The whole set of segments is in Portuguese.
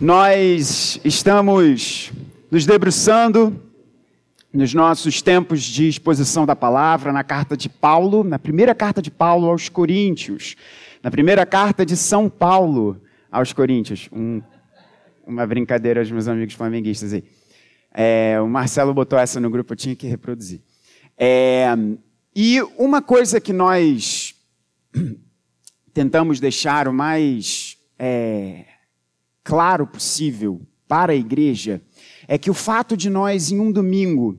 Nós estamos nos debruçando nos nossos tempos de exposição da palavra na carta de Paulo, na primeira carta de Paulo aos Coríntios, na primeira carta de São Paulo aos Coríntios. Um, uma brincadeira aos meus amigos flamenguistas aí. É, o Marcelo botou essa no grupo, eu tinha que reproduzir. É, e uma coisa que nós tentamos deixar o mais é, claro possível para a igreja é que o fato de nós, em um domingo,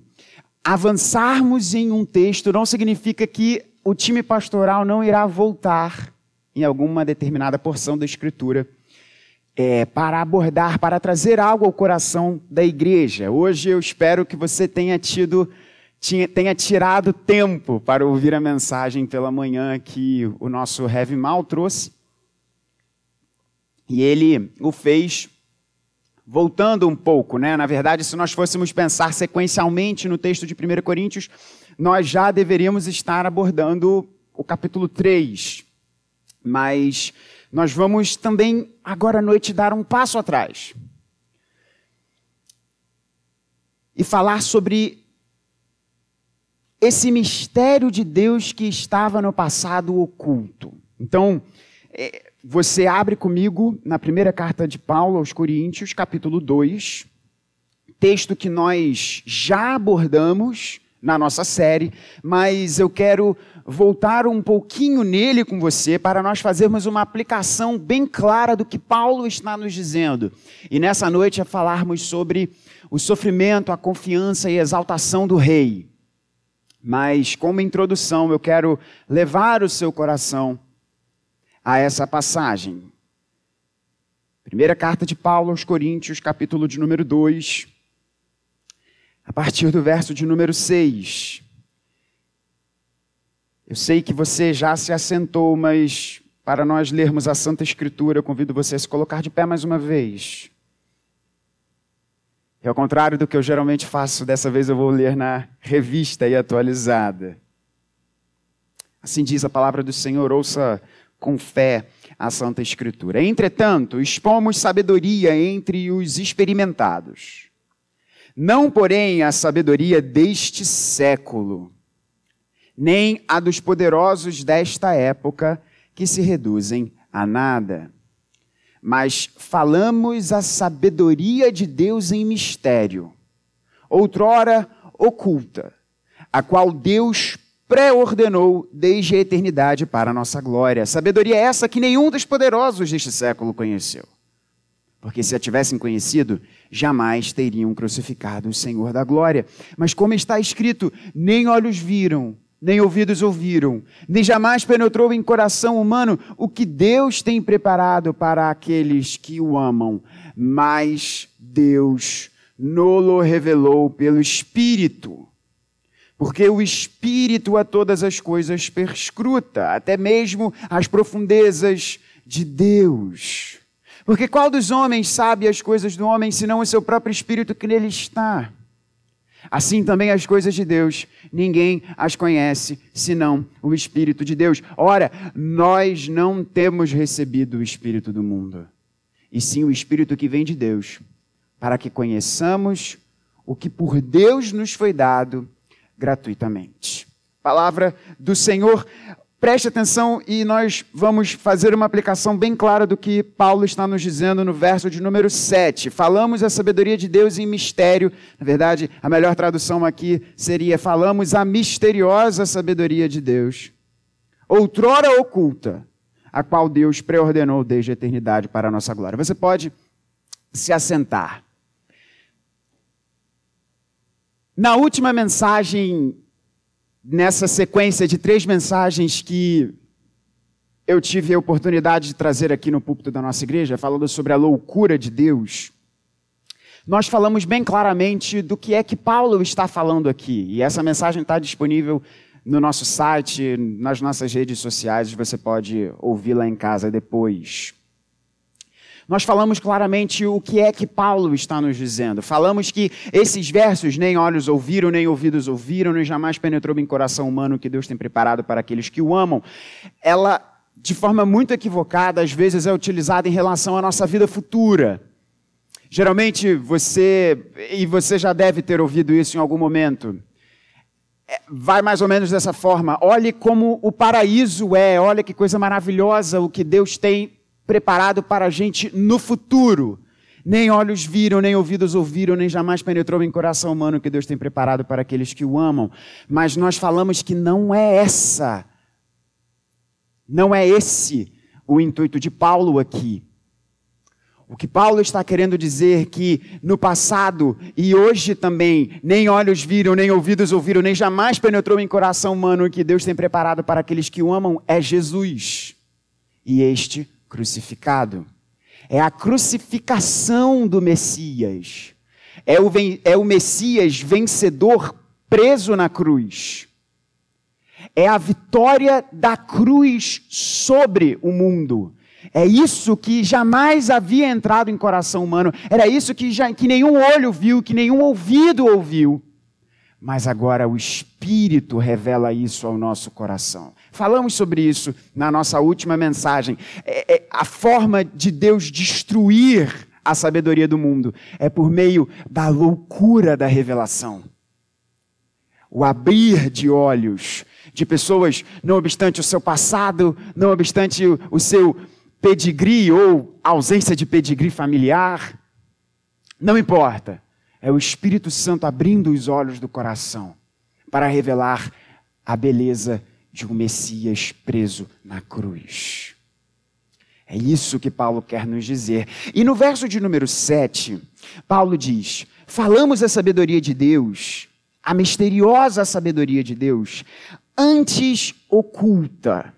avançarmos em um texto não significa que o time pastoral não irá voltar em alguma determinada porção da Escritura é, para abordar, para trazer algo ao coração da igreja. Hoje eu espero que você tenha tido tenha tirado tempo para ouvir a mensagem pela manhã que o nosso Heavy Mal trouxe. E ele o fez voltando um pouco, né? Na verdade, se nós fôssemos pensar sequencialmente no texto de 1 Coríntios, nós já deveríamos estar abordando o capítulo 3. Mas nós vamos também, agora à noite, dar um passo atrás. E falar sobre esse mistério de Deus que estava no passado oculto. Então, é, você abre comigo na primeira carta de Paulo aos Coríntios, capítulo 2, texto que nós já abordamos na nossa série, mas eu quero voltar um pouquinho nele com você para nós fazermos uma aplicação bem clara do que Paulo está nos dizendo. E nessa noite é falarmos sobre o sofrimento, a confiança e a exaltação do rei. Mas como introdução, eu quero levar o seu coração a essa passagem. Primeira carta de Paulo aos Coríntios, capítulo de número 2, a partir do verso de número 6. Eu sei que você já se assentou, mas para nós lermos a Santa Escritura, eu convido você a se colocar de pé mais uma vez. E ao contrário do que eu geralmente faço, dessa vez eu vou ler na revista e atualizada. Assim diz a palavra do Senhor, ouça com fé a Santa Escritura. Entretanto, expomos sabedoria entre os experimentados. Não, porém, a sabedoria deste século, nem a dos poderosos desta época, que se reduzem a nada. Mas falamos a sabedoria de Deus em mistério, outrora oculta, a qual Deus pré-ordenou desde a eternidade para a nossa glória. Sabedoria é essa que nenhum dos poderosos deste século conheceu. Porque se a tivessem conhecido, jamais teriam crucificado o Senhor da glória. Mas como está escrito, nem olhos viram, nem ouvidos ouviram, nem jamais penetrou em coração humano o que Deus tem preparado para aqueles que o amam. Mas Deus nolo revelou pelo Espírito porque o Espírito a todas as coisas perscruta, até mesmo as profundezas de Deus. Porque qual dos homens sabe as coisas do homem, senão o seu próprio Espírito que nele está? Assim também as coisas de Deus, ninguém as conhece senão o Espírito de Deus. Ora, nós não temos recebido o Espírito do mundo, e sim o Espírito que vem de Deus, para que conheçamos o que por Deus nos foi dado gratuitamente. Palavra do Senhor. Preste atenção e nós vamos fazer uma aplicação bem clara do que Paulo está nos dizendo no verso de número 7. Falamos a sabedoria de Deus em mistério. Na verdade, a melhor tradução aqui seria: falamos a misteriosa sabedoria de Deus, outrora oculta, a qual Deus preordenou desde a eternidade para a nossa glória. Você pode se assentar. Na última mensagem, nessa sequência de três mensagens que eu tive a oportunidade de trazer aqui no púlpito da nossa igreja, falando sobre a loucura de Deus, nós falamos bem claramente do que é que Paulo está falando aqui. E essa mensagem está disponível no nosso site, nas nossas redes sociais, você pode ouvi-la em casa depois. Nós falamos claramente o que é que Paulo está nos dizendo. Falamos que esses versos, nem olhos ouviram, nem ouvidos ouviram, nem jamais penetrou em coração humano que Deus tem preparado para aqueles que o amam. Ela, de forma muito equivocada, às vezes é utilizada em relação à nossa vida futura. Geralmente você, e você já deve ter ouvido isso em algum momento, é, vai mais ou menos dessa forma: olhe como o paraíso é, olha que coisa maravilhosa o que Deus tem preparado para a gente no futuro. Nem olhos viram, nem ouvidos ouviram, nem jamais penetrou em coração humano o que Deus tem preparado para aqueles que o amam. Mas nós falamos que não é essa, não é esse o intuito de Paulo aqui. O que Paulo está querendo dizer que no passado e hoje também, nem olhos viram, nem ouvidos ouviram, nem jamais penetrou em coração humano o que Deus tem preparado para aqueles que o amam é Jesus e este crucificado. É a crucificação do Messias. É o, é o Messias vencedor preso na cruz. É a vitória da cruz sobre o mundo. É isso que jamais havia entrado em coração humano. Era isso que, já, que nenhum olho viu, que nenhum ouvido ouviu. Mas agora o Espírito revela isso ao nosso coração. Falamos sobre isso na nossa última mensagem. É, é, a forma de Deus destruir a sabedoria do mundo é por meio da loucura da revelação. O abrir de olhos de pessoas, não obstante o seu passado, não obstante o, o seu pedigree ou ausência de pedigree familiar, não importa. É o Espírito Santo abrindo os olhos do coração para revelar a beleza de um Messias preso na cruz. É isso que Paulo quer nos dizer. E no verso de número 7, Paulo diz: Falamos a sabedoria de Deus, a misteriosa sabedoria de Deus, antes oculta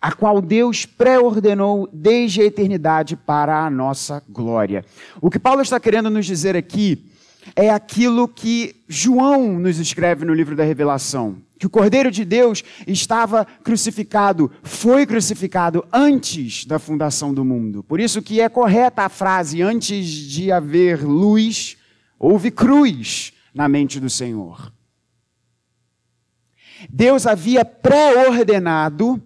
a qual Deus pré-ordenou desde a eternidade para a nossa glória. O que Paulo está querendo nos dizer aqui é aquilo que João nos escreve no livro da Revelação. Que o Cordeiro de Deus estava crucificado, foi crucificado antes da fundação do mundo. Por isso que é correta a frase, antes de haver luz, houve cruz na mente do Senhor. Deus havia pré-ordenado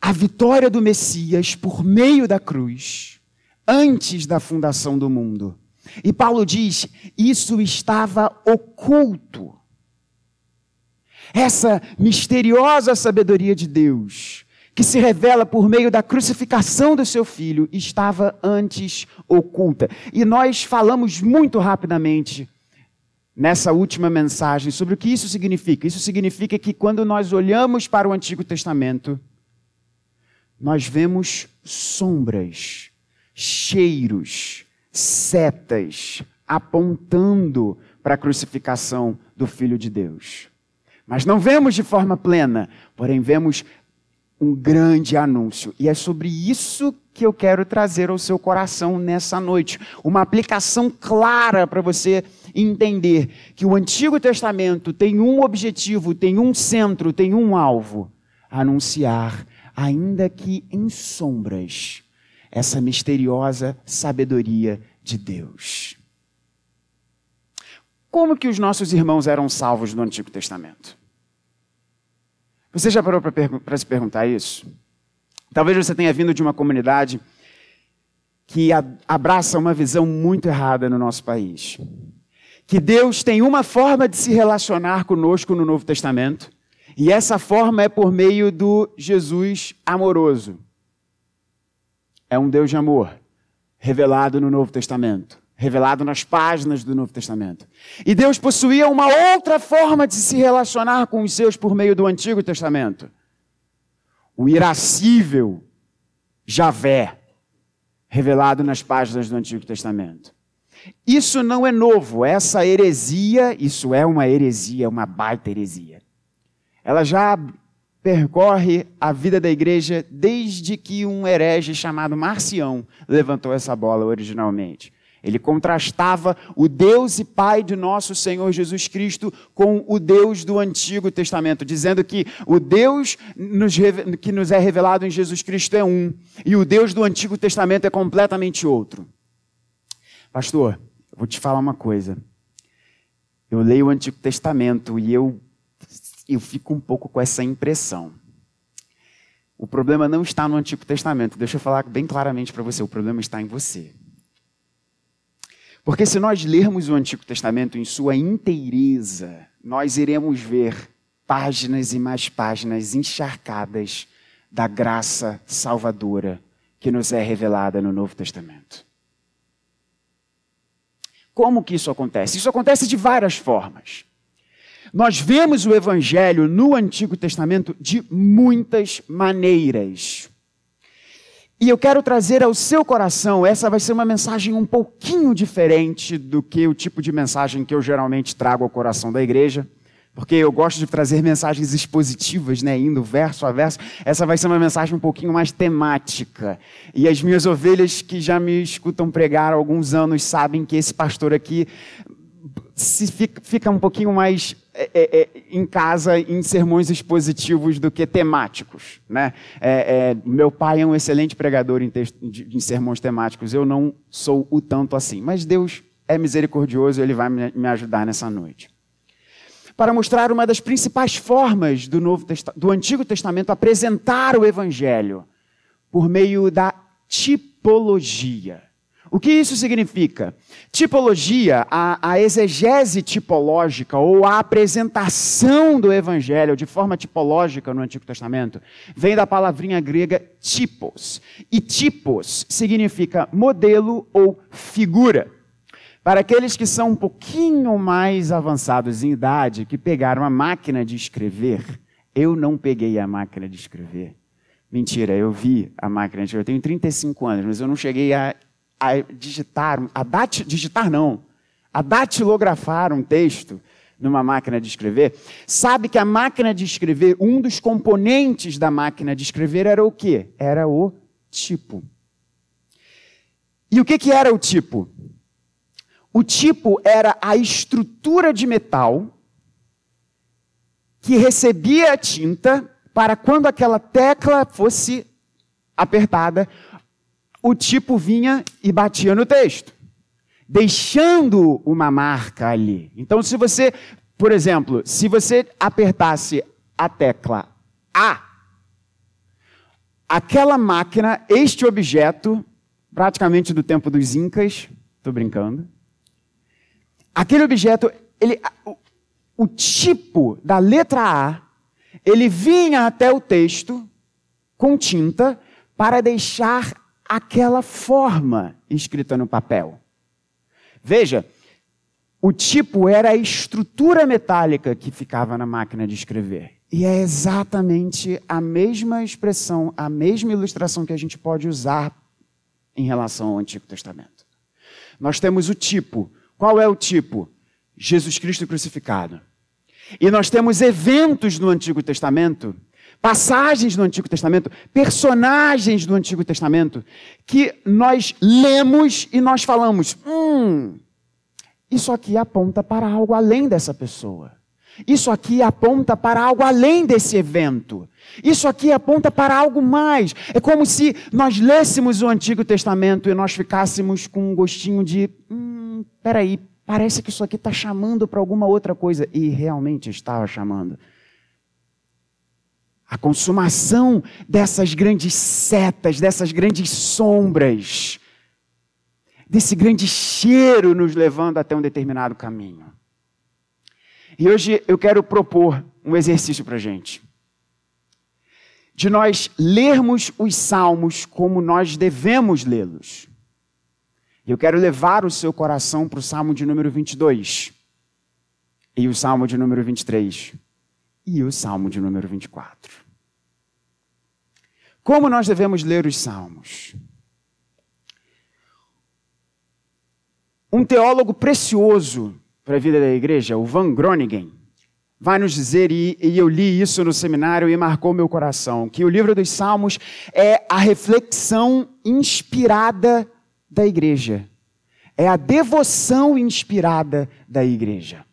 a vitória do Messias por meio da cruz, antes da fundação do mundo. E Paulo diz: isso estava oculto. Essa misteriosa sabedoria de Deus, que se revela por meio da crucificação do seu filho, estava antes oculta. E nós falamos muito rapidamente nessa última mensagem sobre o que isso significa. Isso significa que quando nós olhamos para o Antigo Testamento, nós vemos sombras, cheiros, setas apontando para a crucificação do Filho de Deus. Mas não vemos de forma plena, porém vemos um grande anúncio. E é sobre isso que eu quero trazer ao seu coração nessa noite. Uma aplicação clara para você entender que o Antigo Testamento tem um objetivo, tem um centro, tem um alvo: anunciar ainda que em sombras, essa misteriosa sabedoria de Deus. Como que os nossos irmãos eram salvos no Antigo Testamento? Você já parou para se perguntar isso? Talvez você tenha vindo de uma comunidade que abraça uma visão muito errada no nosso país. Que Deus tem uma forma de se relacionar conosco no Novo Testamento e essa forma é por meio do Jesus amoroso. É um Deus de amor, revelado no Novo Testamento, revelado nas páginas do Novo Testamento. E Deus possuía uma outra forma de se relacionar com os seus por meio do Antigo Testamento. O irascível Javé, revelado nas páginas do Antigo Testamento. Isso não é novo, essa heresia, isso é uma heresia, uma baita heresia. Ela já percorre a vida da igreja desde que um herege chamado Marcião levantou essa bola originalmente. Ele contrastava o Deus e Pai de nosso Senhor Jesus Cristo com o Deus do Antigo Testamento, dizendo que o Deus nos, que nos é revelado em Jesus Cristo é um e o Deus do Antigo Testamento é completamente outro. Pastor, eu vou te falar uma coisa. Eu leio o Antigo Testamento e eu eu fico um pouco com essa impressão. O problema não está no Antigo Testamento. Deixa eu falar bem claramente para você: o problema está em você. Porque se nós lermos o Antigo Testamento em sua inteireza, nós iremos ver páginas e mais páginas encharcadas da graça salvadora que nos é revelada no Novo Testamento. Como que isso acontece? Isso acontece de várias formas. Nós vemos o Evangelho no Antigo Testamento de muitas maneiras. E eu quero trazer ao seu coração, essa vai ser uma mensagem um pouquinho diferente do que o tipo de mensagem que eu geralmente trago ao coração da igreja, porque eu gosto de trazer mensagens expositivas, né, indo verso a verso. Essa vai ser uma mensagem um pouquinho mais temática. E as minhas ovelhas que já me escutam pregar há alguns anos sabem que esse pastor aqui se fica, fica um pouquinho mais é, é, é, em casa em sermões expositivos do que temáticos. Né? É, é, meu pai é um excelente pregador em, texto, em, sermões temáticos, eu não sou o tanto assim. Mas Deus é misericordioso, Ele vai me, me ajudar nessa noite. Para mostrar uma das principais formas do, Novo do Antigo Testamento apresentar o Evangelho por meio da tipologia. O que isso significa? Tipologia, a, a, exegese tipológica ou a apresentação do evangelho de forma tipológica no Antigo Testamento vem da palavrinha grega tipos. E tipos significa modelo ou figura. Para aqueles que são um pouquinho mais avançados em idade, que pegaram a máquina de escrever, eu não peguei a máquina de escrever. Mentira, eu vi a máquina de escrever. Eu tenho 35 anos, mas eu não cheguei a a digitar, a dat, digitar não, a datilografar um texto numa máquina de escrever, sabe que a máquina de escrever, um dos componentes da máquina de escrever era o quê? Era o tipo. E o que, que era o tipo? O tipo era a estrutura de metal que recebia a tinta para quando aquela tecla fosse apertada, o tipo vinha e batia no texto, deixando uma marca ali. Então, se você, por exemplo, se você apertasse a tecla A, aquela máquina, este objeto, praticamente do tempo dos Incas, estou brincando, aquele objeto, ele, o, o tipo da letra A, ele vinha até o texto com tinta para deixar aquela forma escrita no papel. Veja, o tipo era a estrutura metálica que ficava na máquina de escrever. E é exatamente a mesma expressão, a mesma ilustração que a gente pode usar em relação ao Antigo Testamento. Nós temos o tipo. Qual é o tipo? Jesus Cristo crucificado. E nós temos eventos no Antigo Testamento passagens do Antigo Testamento, personagens do Antigo Testamento, que nós lemos e nós falamos: hum, isso aqui aponta para algo além dessa pessoa. Isso aqui aponta para algo além desse evento. Isso aqui aponta para algo mais. É como se nós lêssemos o Antigo Testamento e nós ficássemos com um gostinho de: hum, peraí, parece que isso aqui está chamando para alguma outra coisa. E realmente estava chamando a consumação dessas grandes setas, dessas grandes sombras, desse grande cheiro nos levando até um determinado caminho. E hoje eu quero propor um exercício para a gente. De nós lermos os salmos como nós devemos lê-los. Eu quero levar o seu coração para o salmo de número 22, e o salmo de número 23, e o salmo de número 24. Como nós devemos ler os salmos? Um teólogo precioso para a vida da igreja, o Van Groningen, vai nos dizer, e, eu li isso no seminário e marcou meu coração, que o livro dos Salmos é a reflexão inspirada da igreja. É a devoção inspirada da igreja.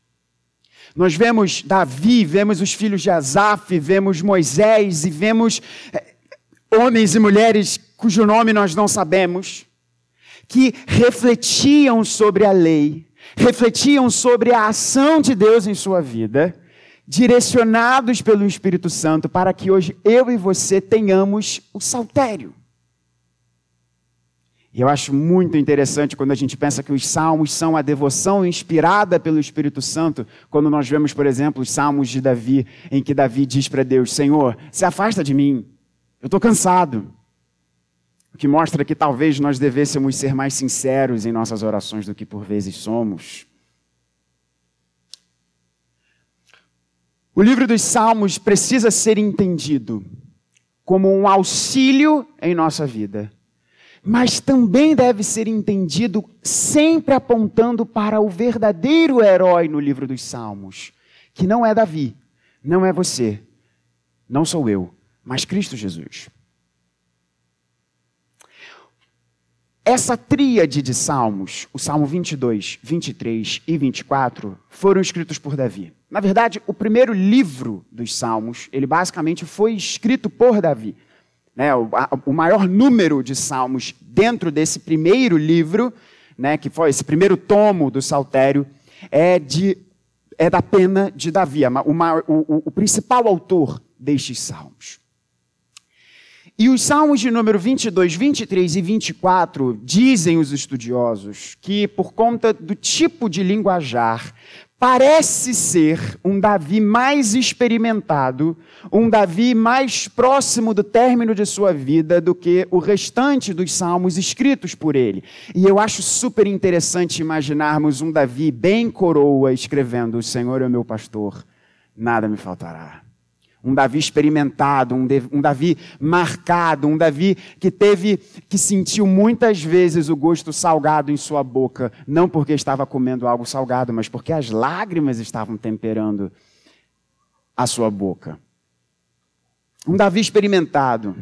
Nós vemos Davi, vemos os filhos de Asaf, vemos Moisés e vemos eh, homens e mulheres cujo nome nós não sabemos, que refletiam sobre a lei, refletiam sobre a ação de Deus em sua vida, direcionados pelo Espírito Santo para que hoje eu e você tenhamos o saltério. E eu acho muito interessante quando a gente pensa que os salmos são a devoção inspirada pelo Espírito Santo, quando nós vemos, por exemplo, os salmos de Davi, em que Davi diz para Deus: Senhor, se afasta de mim, eu estou cansado. O que mostra que talvez nós devêssemos ser mais sinceros em nossas orações do que por vezes somos. O livro dos Salmos precisa ser entendido como um auxílio em nossa vida mas também deve ser entendido sempre apontando para o verdadeiro herói no livro dos Salmos, que não é Davi, não é você, não sou eu, mas Cristo Jesus. Essa tríade de salmos, o Salmo 22, 23 e 24, foram escritos por Davi. Na verdade, o primeiro livro dos salmos, ele basicamente foi escrito por Davi né, o, a, o, maior número de salmos dentro desse primeiro livro, né, que foi esse primeiro tomo do Saltério, é, de, é da pena de Davi, o, o, o principal autor destes salmos. E os salmos de número 22, 23 e 24 dizem os estudiosos que, por conta do tipo de linguajar, parece ser um Davi mais experimentado, um Davi mais próximo do término de sua vida do que o restante dos salmos escritos por ele. E eu acho super interessante imaginarmos um Davi bem coroa escrevendo: O Senhor é o meu pastor, nada me faltará um Davi experimentado, um, um, Davi marcado, um Davi que teve, que sentiu muitas vezes o gosto salgado em sua boca, não porque estava comendo algo salgado, mas porque as lágrimas estavam temperando a sua boca. Um Davi experimentado.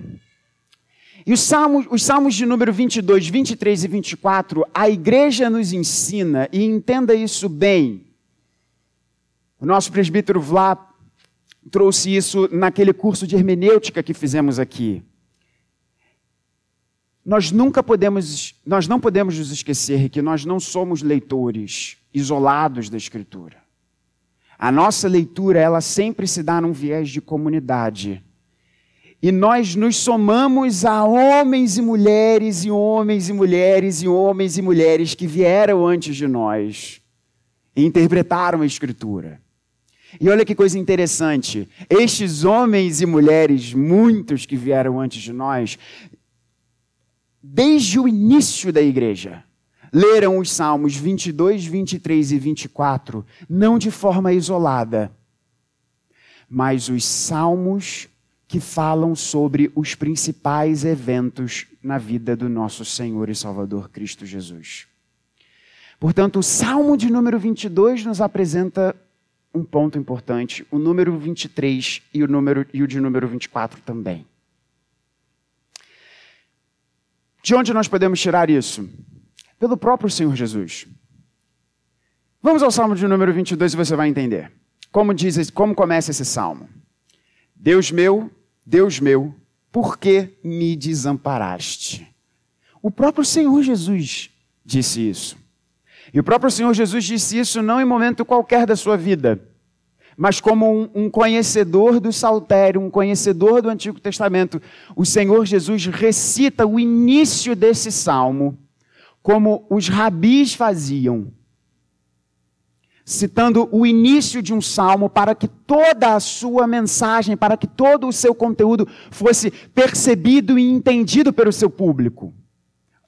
E os salmos, os salmos de número 22, 23 e 24, a igreja nos ensina, e entenda isso bem. O nosso presbítero Vlá trouxe isso naquele curso de hermenêutica que fizemos aqui. Nós nunca podemos, nós não podemos nos esquecer que nós não somos leitores isolados da Escritura. A nossa leitura, ela sempre se dá num viés de comunidade. E nós nos somamos a homens e mulheres, e homens e mulheres, e homens e mulheres que vieram antes de nós e interpretaram a Escritura. E olha que coisa interessante. Estes homens e mulheres, muitos que vieram antes de nós, desde o início da igreja, leram os Salmos 22, 23 e 24, não de forma isolada, mas os Salmos que falam sobre os principais eventos na vida do nosso Senhor e Salvador Cristo Jesus. Portanto, o Salmo de número 22 nos apresenta um ponto importante, o número 23 e o, número, e o de número 24 também. De onde nós podemos tirar isso? Pelo próprio Senhor Jesus. Vamos ao Salmo de número 22 e você vai entender. Como diz, como começa esse salmo? Deus meu, Deus meu, por que me desamparaste? O próprio Senhor Jesus disse isso. E o próprio Senhor Jesus disse isso não em momento qualquer da sua vida, mas como um, um, conhecedor do saltério, um conhecedor do Antigo Testamento. O Senhor Jesus recita o início desse salmo, como os rabis faziam, citando o início de um salmo para que toda a sua mensagem, para que todo o seu conteúdo fosse percebido e entendido pelo seu público.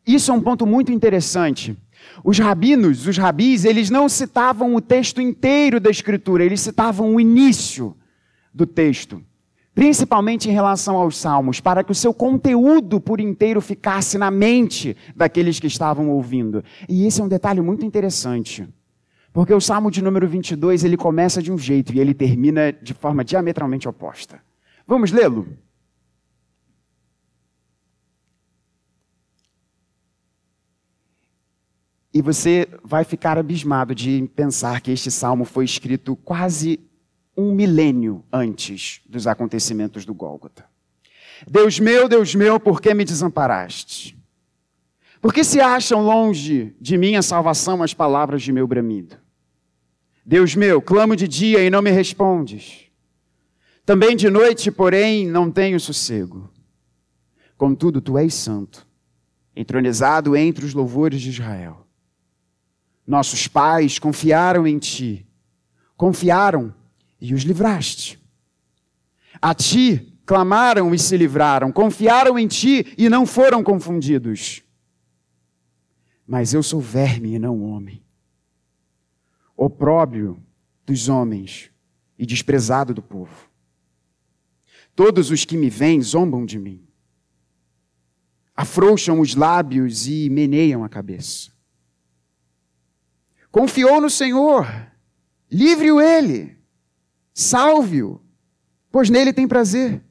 Isso é um ponto muito interessante. Os rabinos, os rabis, eles não citavam o texto inteiro da Escritura, eles citavam o início do texto, principalmente em relação aos salmos, para que o seu conteúdo por inteiro ficasse na mente daqueles que estavam ouvindo. E esse é um detalhe muito interessante. Porque o Salmo de número 22, ele começa de um jeito e ele termina de forma diametralmente oposta. Vamos lê-lo? E você vai ficar abismado de pensar que este salmo foi escrito quase um milênio antes dos acontecimentos do Gólgota. Deus meu, Deus meu, por que me desamparaste? Por que se acham longe de mim a salvação as palavras de meu bramido? Deus meu, clamo de dia e não me respondes. Também de noite, porém, não tenho sossego. Contudo, tu és santo, entronizado entre os louvores de Israel. Nossos pais confiaram em ti, confiaram e os livraste. A ti clamaram e se livraram, confiaram em ti e não foram confundidos. Mas eu sou verme e não homem, opróbrio dos homens e desprezado do povo. Todos os que me veem zombam de mim, afrouxam os lábios e meneiam a cabeça. Confiou no Senhor, livre-o ele, salve-o, pois nele tem prazer.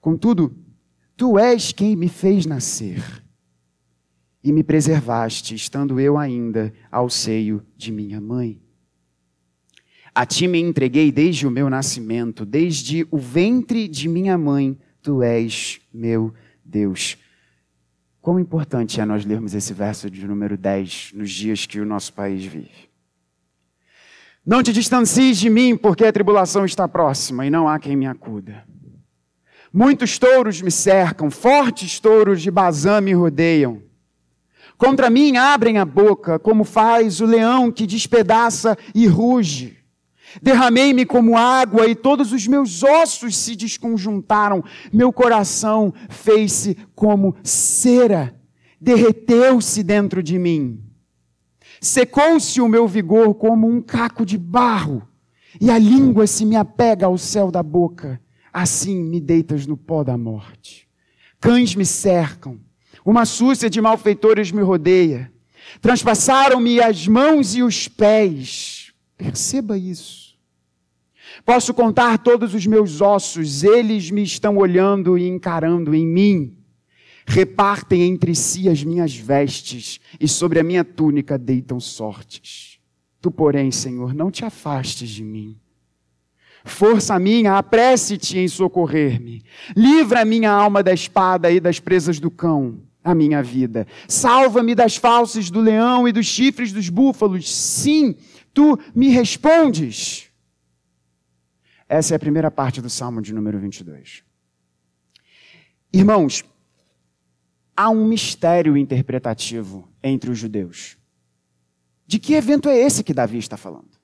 Contudo, tu és quem me fez nascer e me preservaste, estando eu ainda ao seio de minha mãe. A ti me entreguei desde o meu nascimento, desde o ventre de minha mãe, tu és meu Deus. Quão importante é nós lermos esse verso de número 10 nos dias que o nosso país vive. Não te distancies de mim, porque a tribulação está próxima e não há quem me acuda. Muitos touros me cercam, fortes touros de Bazã me rodeiam. Contra mim abrem a boca, como faz o leão que despedaça e ruge. Derramei-me como água e todos os meus ossos se desconjuntaram. Meu coração fez-se como cera, derreteu-se dentro de mim. Secou-se o meu vigor como um caco de barro, e a língua se me apega ao céu da boca assim me deitas no pó da morte. Cães me cercam, uma súcia de malfeitores me rodeia. Transpassaram-me as mãos e os pés. Perceba isso. Posso contar todos os meus ossos, eles me estão olhando e encarando em mim. Repartem entre si as minhas vestes e sobre a minha túnica deitam sortes. Tu, porém, Senhor, não te afastes de mim. Força minha, apresse-te em socorrer-me. Livra a minha alma da espada e das presas do cão, a minha vida. Salva-me das falsas do leão e dos chifres dos búfalos. Sim, tu me respondes. Essa é a primeira parte do Salmo de número 22. Irmãos, há um mistério interpretativo entre os judeus. De que evento é esse que Davi está falando?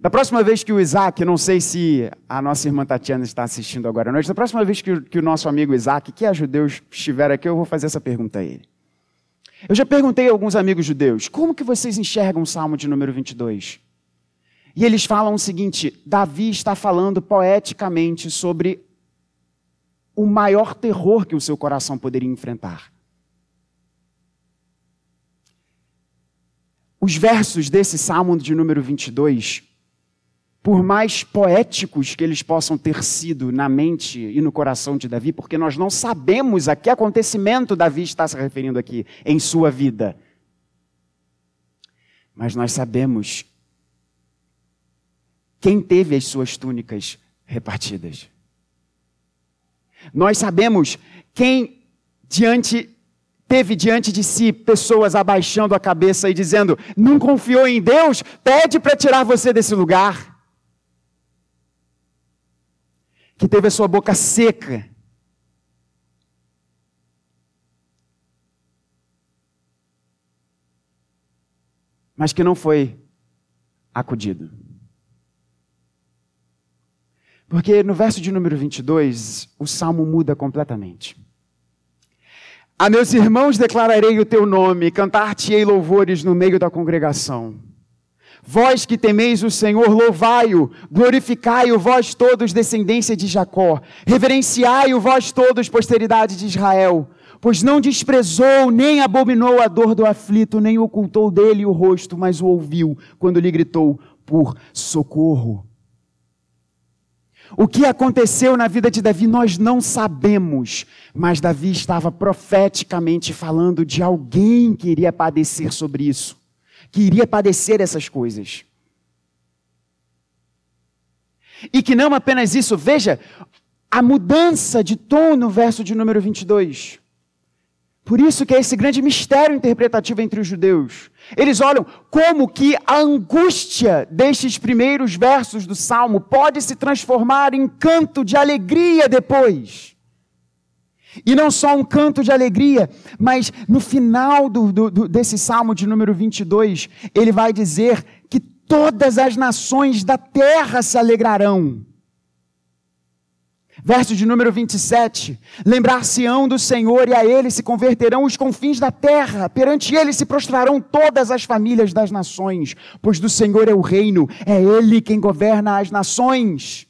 Da próxima vez que o Isaac, não sei se a nossa irmã Tatiana está assistindo agora à noite, da próxima vez que o, que o nosso amigo Isaac, que é judeu, estiver aqui, eu vou fazer essa pergunta a ele. Eu já perguntei a alguns amigos judeus, como que vocês enxergam o Salmo de número 22? E eles falam o seguinte, Davi está falando poeticamente sobre o maior terror que o seu coração poderia enfrentar. Os versos desse Salmo de número 22 por mais poéticos que eles possam ter sido na mente e no coração de Davi, porque nós não sabemos a que acontecimento Davi está se referindo aqui em sua vida. Mas nós sabemos quem teve as suas túnicas repartidas. Nós sabemos quem diante teve diante de si pessoas abaixando a cabeça e dizendo: "Não confiou em Deus? Pede para tirar você desse lugar." que teve a sua boca seca. Mas que não foi acudido. Porque no verso de número 22, o salmo muda completamente. A meus irmãos declararei o teu nome, cantar-te-ei louvores no meio da congregação. Vós que temeis o Senhor, louvai-o, glorificai-o, vós todos, descendência de Jacó, reverenciai-o, vós todos, posteridade de Israel, pois não desprezou nem abominou a dor do aflito, nem ocultou dele o rosto, mas o ouviu quando lhe gritou por socorro. O que aconteceu na vida de Davi nós não sabemos, mas Davi estava profeticamente falando de alguém que iria padecer sobre isso que iria padecer essas coisas. E que não apenas isso, veja a mudança de tom no verso de número 22. Por isso que é esse grande mistério interpretativo entre os judeus. Eles olham como que a angústia destes primeiros versos do Salmo pode se transformar em canto de alegria depois. E não só um canto de alegria, mas no final do, do, desse Salmo de número 22, ele vai dizer que todas as nações da terra se alegrarão. Verso de número 27. Lembrar-se-ão do Senhor e a ele se converterão os confins da terra. Perante ele se prostrarão todas as famílias das nações, pois do Senhor é o reino, é ele quem governa as nações.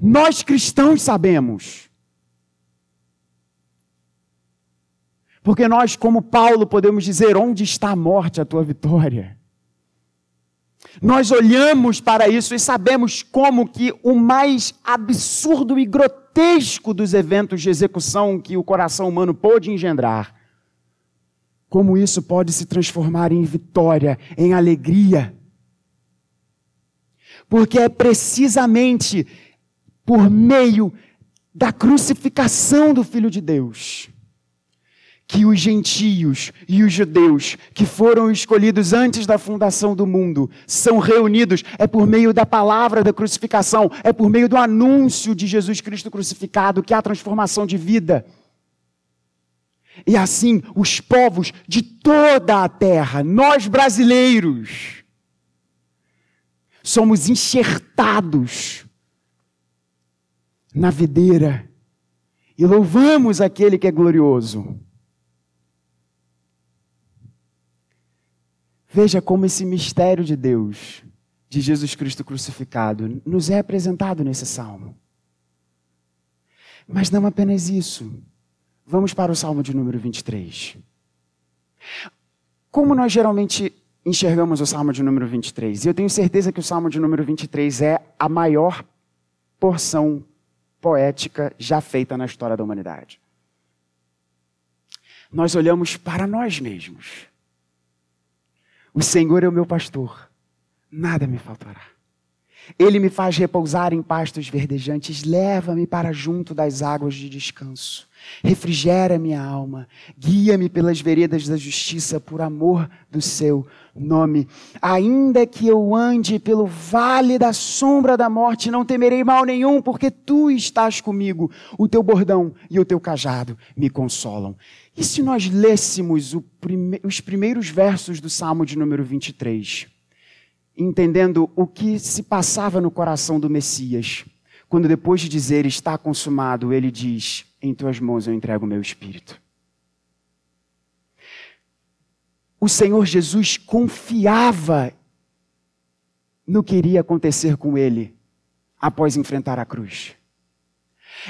Nós cristãos sabemos. Porque nós, como Paulo, podemos dizer: onde está a morte, a tua vitória? Nós olhamos para isso e sabemos como que o mais absurdo e grotesco dos eventos de execução que o coração humano pôde engendrar, como isso pode se transformar em vitória, em alegria. Porque é precisamente por meio da crucificação do Filho de Deus que os gentios e os judeus, que foram escolhidos antes da fundação do mundo, são reunidos é por meio da palavra da crucificação, é por meio do anúncio de Jesus Cristo crucificado que há transformação de vida. E assim, os povos de toda a terra, nós brasileiros, somos enxertados na videira e louvamos aquele que é glorioso. Veja como esse mistério de Deus, de Jesus Cristo crucificado, nos é apresentado nesse salmo. Mas não apenas isso. Vamos para o salmo de número 23. Como nós geralmente enxergamos o salmo de número 23? E eu tenho certeza que o salmo de número 23 é a maior porção poética já feita na história da humanidade. Nós olhamos para nós mesmos o Senhor é o meu pastor, nada me faltará. Ele me faz repousar em pastos verdejantes, leva-me para junto das águas de descanso. Refrigera minha alma, guia-me pelas veredas da justiça por amor do seu nome. Ainda que eu ande pelo vale da sombra da morte, não temerei mal nenhum, porque tu estás comigo. O teu bordão e o teu cajado me consolam. E se nós lêssemos prime os primeiros versos do Salmo de número 23, entendendo o que se passava no coração do Messias, quando depois de dizer está consumado, ele diz: Em tuas mãos eu entrego o meu espírito. O Senhor Jesus confiava no que iria acontecer com ele após enfrentar a cruz.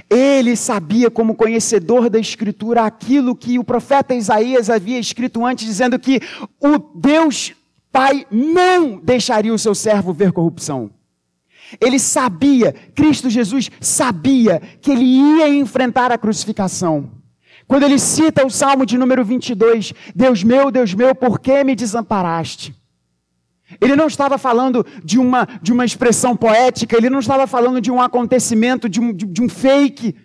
Ele sabia, como conhecedor da Escritura, aquilo que o profeta Isaías havia escrito antes, dizendo que o Deus Pai não deixaria o seu servo ver corrupção. Ele sabia, Cristo Jesus sabia que ele ia enfrentar a crucificação. Quando ele cita o Salmo de número 22, Deus meu, Deus meu, por que me desamparaste? Ele não estava falando de uma, de uma expressão poética, ele não estava falando de um acontecimento, de um, de, de um fake.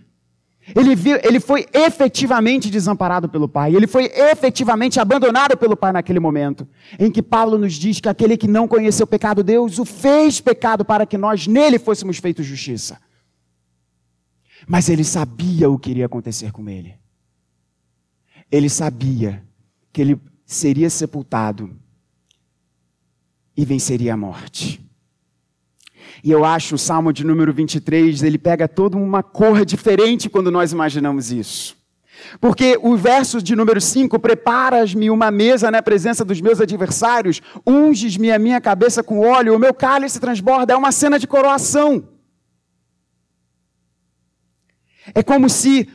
Ele, viu, ele foi efetivamente desamparado pelo Pai, ele foi efetivamente abandonado pelo Pai naquele momento, em que Paulo nos diz que aquele que não conheceu o pecado, Deus o fez pecado para que nós nele fôssemos feitos justiça. Mas ele sabia o que iria acontecer com ele. Ele sabia que ele seria sepultado e venceria a morte. E eu acho o Salmo de número 23, ele pega toda uma cor diferente quando nós imaginamos isso. Porque o verso de número 5, preparas-me uma mesa na presença dos meus adversários, unges-me a minha cabeça com óleo, o meu cálice transborda, é uma cena de coroação. É como se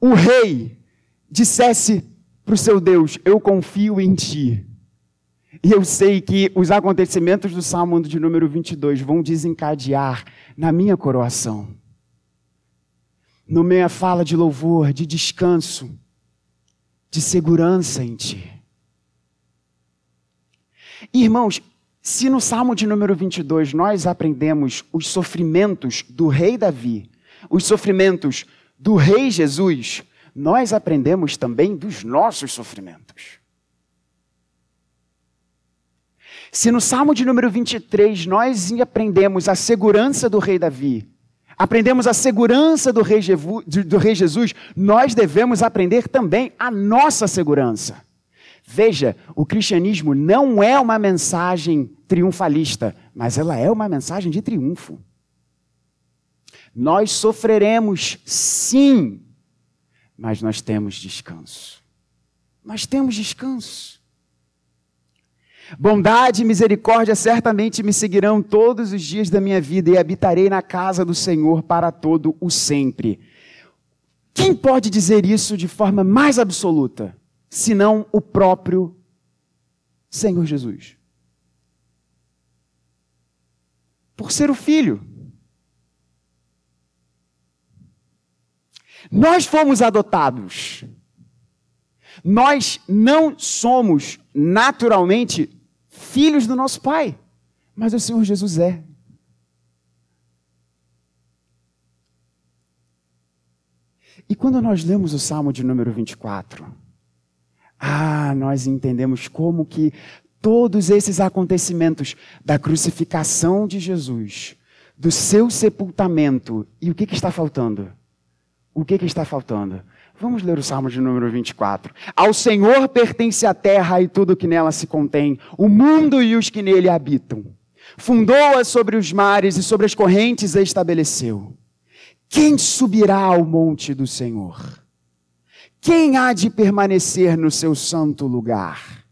o rei dissesse para o seu Deus: Eu confio em ti. E eu sei que os acontecimentos do Salmo de número 22 vão desencadear na minha coroação. No minha fala de louvor, de descanso, de segurança em Ti. Irmãos, se no Salmo de número 22 nós aprendemos os sofrimentos do rei Davi, os sofrimentos do rei Jesus, nós aprendemos também dos nossos sofrimentos. Se no Salmo de número 23 nós aprendemos a segurança do rei Davi, aprendemos a segurança do rei, do rei Jesus, nós devemos aprender também a nossa segurança. Veja, o cristianismo não é uma mensagem triunfalista, mas ela é uma mensagem de triunfo. Nós sofreremos, sim, mas nós temos descanso. Nós temos descanso. Bondade e misericórdia certamente me seguirão todos os dias da minha vida e habitarei na casa do Senhor para todo o sempre. Quem pode dizer isso de forma mais absoluta, senão o próprio Senhor Jesus? Por ser o Filho. Nós fomos adotados. Nós não somos naturalmente filhos do nosso Pai, mas o Senhor Jesus é. E quando nós lemos o Salmo de número 24, ah, nós entendemos como que todos esses acontecimentos da crucificação de Jesus, do seu sepultamento, e o que, que está faltando? O que, que está faltando? Vamos ler o Salmo de número 24. Ao Senhor pertence a terra e tudo que nela se contém, o mundo e os que nele habitam. Fundou-a sobre os mares e sobre as correntes a estabeleceu. Quem subirá ao monte do Senhor? Quem há de permanecer no seu santo lugar?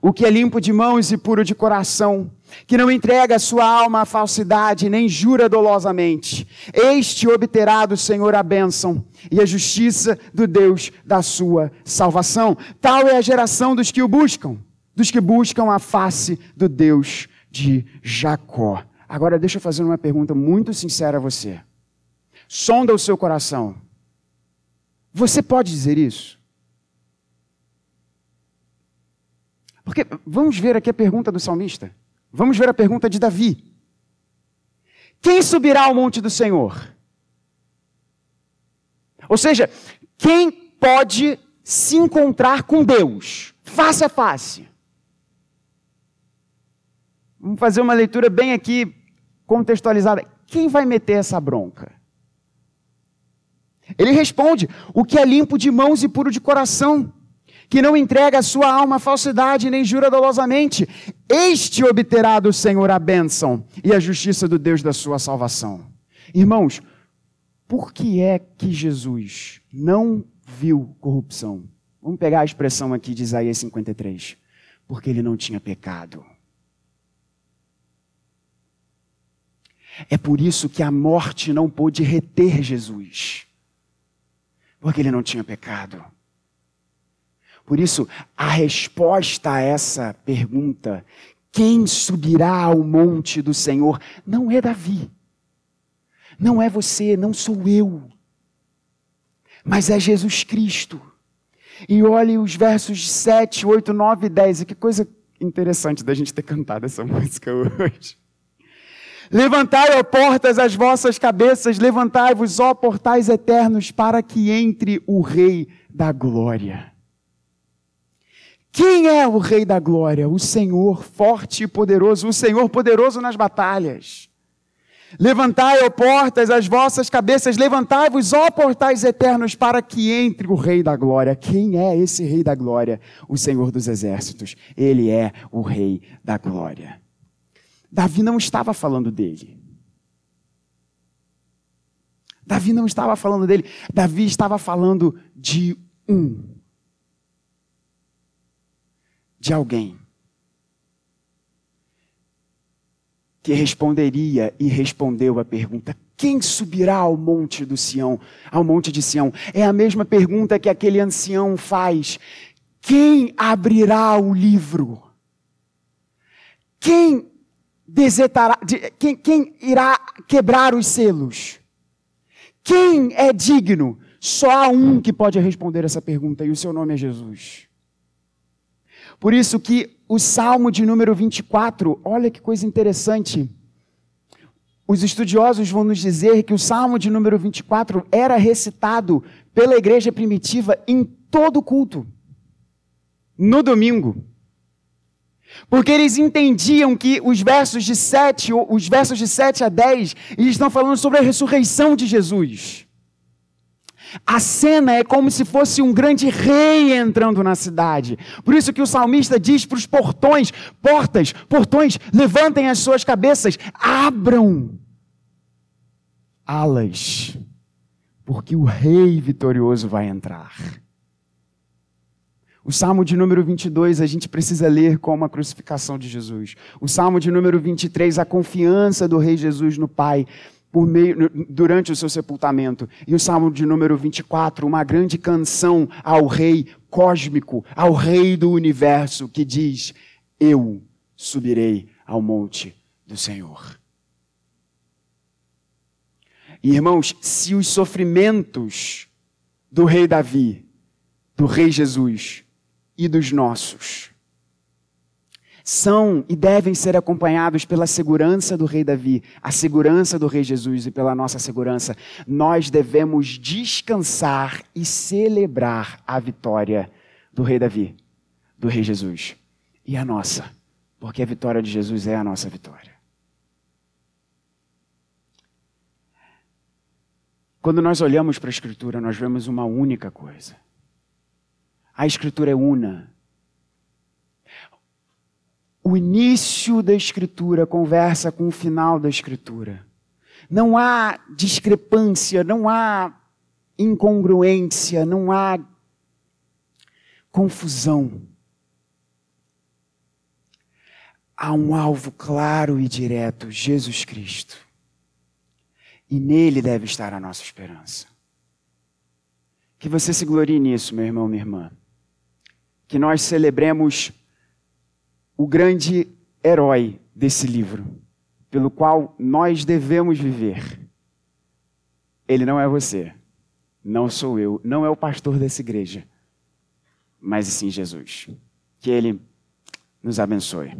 O que é limpo de mãos e puro de coração, que não entrega sua alma à falsidade, nem jura dolosamente. Este obterá do Senhor a bênção e a justiça do Deus da sua salvação. Tal é a geração dos que o buscam, dos que buscam a face do Deus de Jacó. Agora deixa eu fazer uma pergunta muito sincera a você. Sonda o seu coração. Você pode dizer isso? Porque vamos ver aqui a pergunta do salmista. Vamos ver a pergunta de Davi. Quem subirá ao monte do Senhor? Ou seja, quem pode se encontrar com Deus, face a face? Vamos fazer uma leitura bem aqui contextualizada. Quem vai meter essa bronca? Ele responde: o que é limpo de mãos e puro de coração que não entrega a sua alma à falsidade nem jura dolosamente, este obterá do Senhor a bênção e a justiça do Deus da sua salvação. Irmãos, por que é que Jesus não viu corrupção? Vamos pegar a expressão aqui de Isaías 53. Porque ele não tinha pecado. É por isso que a morte não pôde reter Jesus. Porque ele não tinha pecado. Por isso, a resposta a essa pergunta, quem subirá ao monte do Senhor, não é Davi. Não é você, não sou eu. Mas é Jesus Cristo. E olhe os versos 7, 8, 9 e 10. E que coisa interessante da gente ter cantado essa música hoje. Levantai, ó portas, as vossas cabeças, levantai-vos, ó portais eternos, para que entre o Rei da Glória. Quem é o Rei da Glória? O Senhor forte e poderoso, o Senhor poderoso nas batalhas. Levantai, ó portas, as vossas cabeças, levantai-vos, ó portais eternos, para que entre o Rei da Glória. Quem é esse Rei da Glória? O Senhor dos Exércitos. Ele é o Rei da Glória. Davi não estava falando dele. Davi não estava falando dele. Davi estava falando de um de alguém que responderia e respondeu a pergunta: quem subirá ao monte do Sião, ao monte de Sião? É a mesma pergunta que aquele ancião faz. Quem abrirá o livro? Quem desetará, quem, quem irá quebrar os selos? Quem é digno? Só há um que pode responder essa pergunta e o seu nome é Jesus. Por isso que o Salmo de número 24, olha que coisa interessante. os estudiosos vão nos dizer que o Salmo de número 24 era recitado pela igreja primitiva em todo culto, no domingo. Porque eles entendiam que os versos de 7, os versos de 7 a 10, eles estão falando sobre a ressurreição de Jesus. A cena é como se fosse um grande rei entrando na cidade. Por isso que o salmista diz para os portões, portas, portões, levantem as suas cabeças, abram alas, porque o rei vitorioso vai entrar. O Salmo de número 22 a gente precisa ler como a crucificação de Jesus. O Salmo de número 23, a confiança do rei Jesus no Pai por meio, durante o seu sepultamento. E o Salmo de número 24, uma grande canção ao Rei cósmico, ao Rei do universo, que diz: Eu subirei ao monte do Senhor. E, irmãos, se os sofrimentos do Rei Davi, do Rei Jesus e dos nossos são e devem ser acompanhados pela segurança do rei Davi, a segurança do rei Jesus e pela nossa segurança. Nós devemos descansar e celebrar a vitória do rei Davi, do rei Jesus e a nossa, porque a vitória de Jesus é a nossa vitória. Quando nós olhamos para a Escritura, nós vemos uma única coisa. A Escritura é una o início da Escritura conversa com o final da Escritura. Não há discrepância, não há incongruência, não há confusão. Há um alvo claro e direto, Jesus Cristo. E nele deve estar a nossa esperança. Que você se glorie nisso, meu irmão, minha irmã. Que nós celebremos o grande herói desse livro, pelo qual nós devemos viver. Ele não é você, não sou eu, não é o pastor dessa igreja, mas sim Jesus. Que ele nos abençoe.